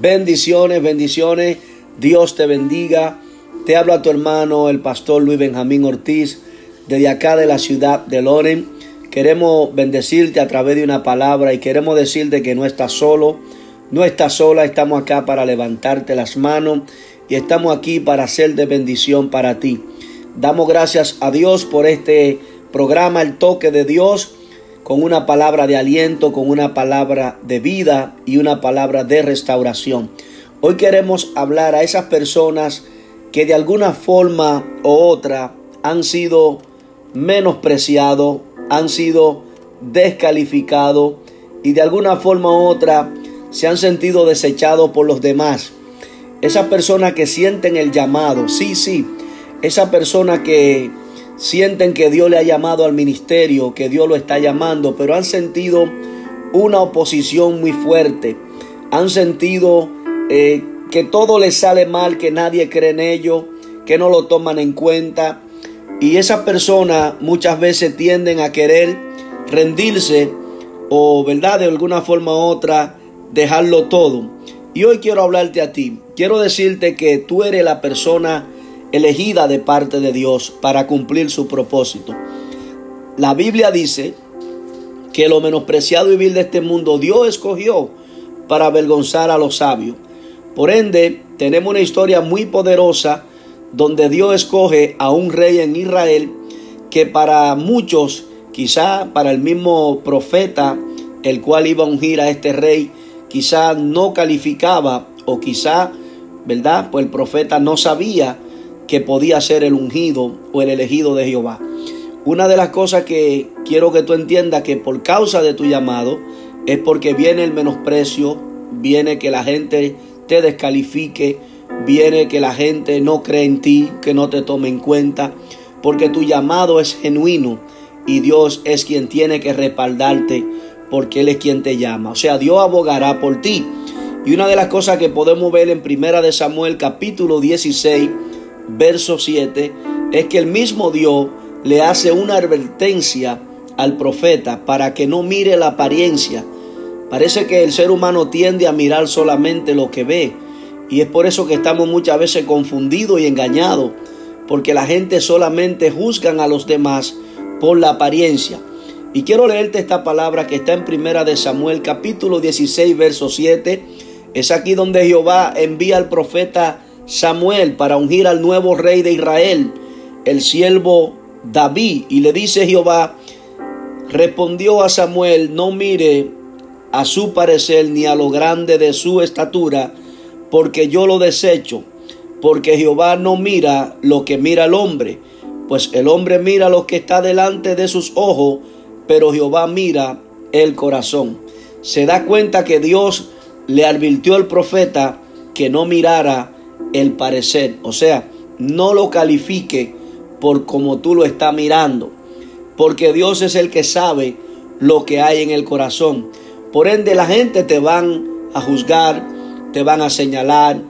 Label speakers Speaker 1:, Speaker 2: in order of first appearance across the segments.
Speaker 1: Bendiciones, bendiciones. Dios te bendiga. Te habla tu hermano, el pastor Luis Benjamín Ortiz, desde acá de la ciudad de Loren. Queremos bendecirte a través de una palabra y queremos decirte que no estás solo, no estás sola. Estamos acá para levantarte las manos y estamos aquí para hacer de bendición para ti. Damos gracias a Dios por este programa, el toque de Dios con una palabra de aliento, con una palabra de vida y una palabra de restauración. Hoy queremos hablar a esas personas que de alguna forma u otra han sido menospreciados, han sido descalificados y de alguna forma u otra se han sentido desechados por los demás. Esas personas que sienten el llamado, sí, sí, esa persona que sienten que Dios le ha llamado al ministerio, que Dios lo está llamando, pero han sentido una oposición muy fuerte. Han sentido eh, que todo les sale mal, que nadie cree en ello, que no lo toman en cuenta. Y esas personas muchas veces tienden a querer rendirse o, ¿verdad? De alguna forma u otra, dejarlo todo. Y hoy quiero hablarte a ti. Quiero decirte que tú eres la persona elegida de parte de Dios para cumplir su propósito. La Biblia dice que lo menospreciado y vil de este mundo Dios escogió para avergonzar a los sabios. Por ende, tenemos una historia muy poderosa donde Dios escoge a un rey en Israel que para muchos, quizá para el mismo profeta, el cual iba a ungir a este rey, quizá no calificaba o quizá, ¿verdad? Pues el profeta no sabía que podía ser el ungido o el elegido de Jehová. Una de las cosas que quiero que tú entiendas que por causa de tu llamado es porque viene el menosprecio, viene que la gente te descalifique, viene que la gente no cree en ti, que no te tome en cuenta, porque tu llamado es genuino y Dios es quien tiene que respaldarte porque Él es quien te llama. O sea, Dios abogará por ti. Y una de las cosas que podemos ver en Primera de Samuel capítulo 16, verso 7, es que el mismo Dios le hace una advertencia al profeta para que no mire la apariencia. Parece que el ser humano tiende a mirar solamente lo que ve. Y es por eso que estamos muchas veces confundidos y engañados. Porque la gente solamente juzgan a los demás por la apariencia. Y quiero leerte esta palabra que está en Primera de Samuel capítulo 16 verso 7. Es aquí donde Jehová envía al profeta Samuel para ungir al nuevo rey de Israel, el siervo David, y le dice Jehová, respondió a Samuel, no mire a su parecer ni a lo grande de su estatura, porque yo lo desecho, porque Jehová no mira lo que mira el hombre, pues el hombre mira lo que está delante de sus ojos, pero Jehová mira el corazón. Se da cuenta que Dios le advirtió al profeta que no mirara el parecer. O sea, no lo califique por como tú lo estás mirando. Porque Dios es el que sabe lo que hay en el corazón. Por ende, la gente te van a juzgar, te van a señalar,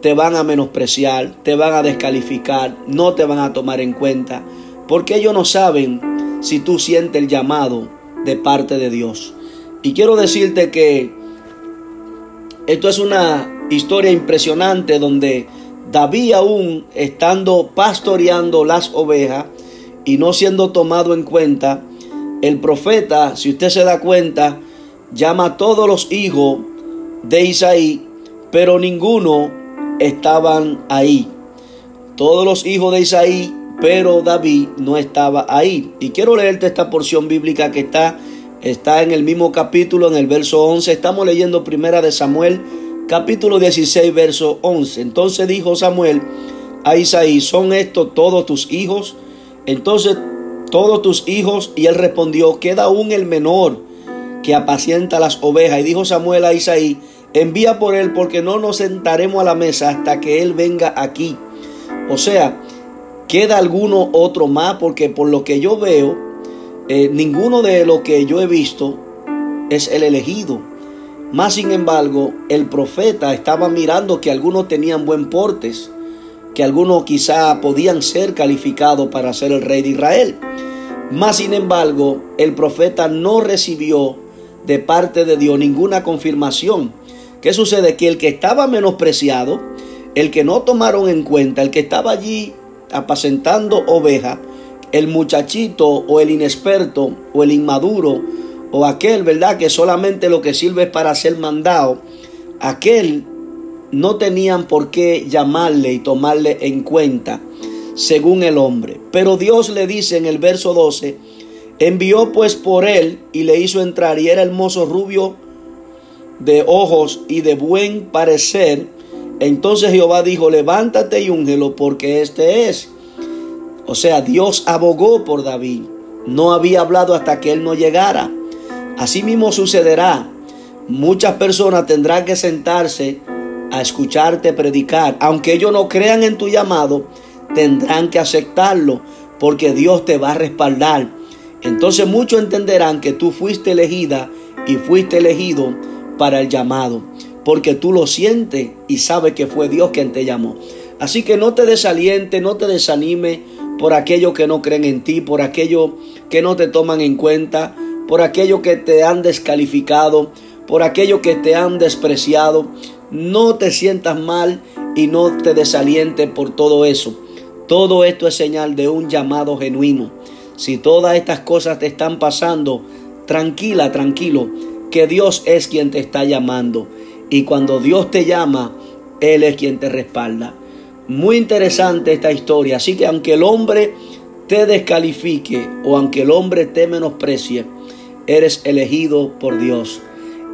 Speaker 1: te van a menospreciar, te van a descalificar, no te van a tomar en cuenta. Porque ellos no saben si tú sientes el llamado de parte de Dios. Y quiero decirte que esto es una historia impresionante donde David aún estando pastoreando las ovejas y no siendo tomado en cuenta, el profeta, si usted se da cuenta, llama a todos los hijos de Isaí, pero ninguno estaban ahí. Todos los hijos de Isaí, pero David no estaba ahí. Y quiero leerte esta porción bíblica que está, está en el mismo capítulo, en el verso 11. Estamos leyendo primera de Samuel capítulo 16, verso 11. Entonces dijo Samuel a Isaí, ¿son estos todos tus hijos? Entonces todos tus hijos, y él respondió, queda aún el menor que apacienta las ovejas. Y dijo Samuel a Isaí, envía por él porque no nos sentaremos a la mesa hasta que él venga aquí. O sea, queda alguno otro más porque por lo que yo veo, eh, ninguno de lo que yo he visto es el elegido. Más sin embargo, el profeta estaba mirando que algunos tenían buen portes, que algunos quizá podían ser calificados para ser el rey de Israel. Más sin embargo, el profeta no recibió de parte de Dios ninguna confirmación ¿Qué sucede? Que el que estaba menospreciado, el que no tomaron en cuenta, el que estaba allí apacentando ovejas, el muchachito o el inexperto o el inmaduro o aquel, ¿verdad? Que solamente lo que sirve es para ser mandado, aquel no tenían por qué llamarle y tomarle en cuenta según el hombre. Pero Dios le dice en el verso 12, envió pues por él y le hizo entrar y era hermoso rubio de ojos y de buen parecer. Entonces Jehová dijo, levántate y úngelo porque este es. O sea, Dios abogó por David. No había hablado hasta que él no llegara. Así mismo sucederá. Muchas personas tendrán que sentarse a escucharte predicar. Aunque ellos no crean en tu llamado, tendrán que aceptarlo porque Dios te va a respaldar. Entonces muchos entenderán que tú fuiste elegida y fuiste elegido para el llamado, porque tú lo sientes y sabes que fue Dios quien te llamó. Así que no te desaliente, no te desanime por aquellos que no creen en ti, por aquellos que no te toman en cuenta, por aquellos que te han descalificado, por aquellos que te han despreciado. No te sientas mal y no te desaliente por todo eso. Todo esto es señal de un llamado genuino. Si todas estas cosas te están pasando, tranquila, tranquilo, que Dios es quien te está llamando. Y cuando Dios te llama, Él es quien te respalda. Muy interesante esta historia. Así que aunque el hombre te descalifique o aunque el hombre te menosprecie, eres elegido por Dios.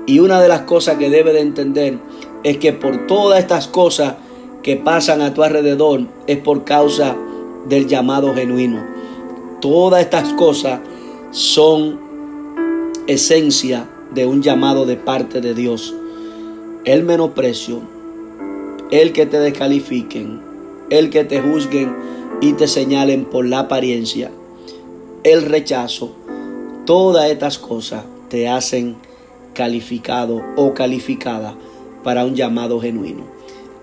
Speaker 1: Y una de las cosas que debe de entender es que por todas estas cosas que pasan a tu alrededor es por causa del llamado genuino. Todas estas cosas son esencia de un llamado de parte de Dios. El menosprecio, el que te descalifiquen, el que te juzguen y te señalen por la apariencia, el rechazo, todas estas cosas te hacen calificado o calificada para un llamado genuino.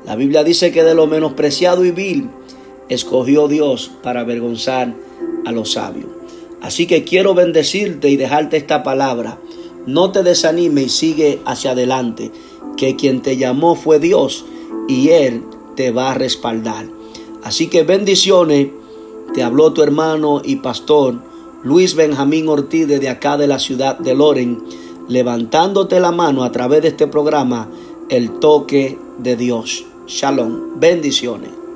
Speaker 1: La Biblia dice que de lo menospreciado y vil escogió Dios para avergonzar a los sabios. Así que quiero bendecirte y dejarte esta palabra. No te desanime y sigue hacia adelante, que quien te llamó fue Dios y Él te va a respaldar. Así que bendiciones, te habló tu hermano y pastor Luis Benjamín Ortiz de acá de la ciudad de Loren, levantándote la mano a través de este programa, el toque de Dios. Shalom. Bendiciones.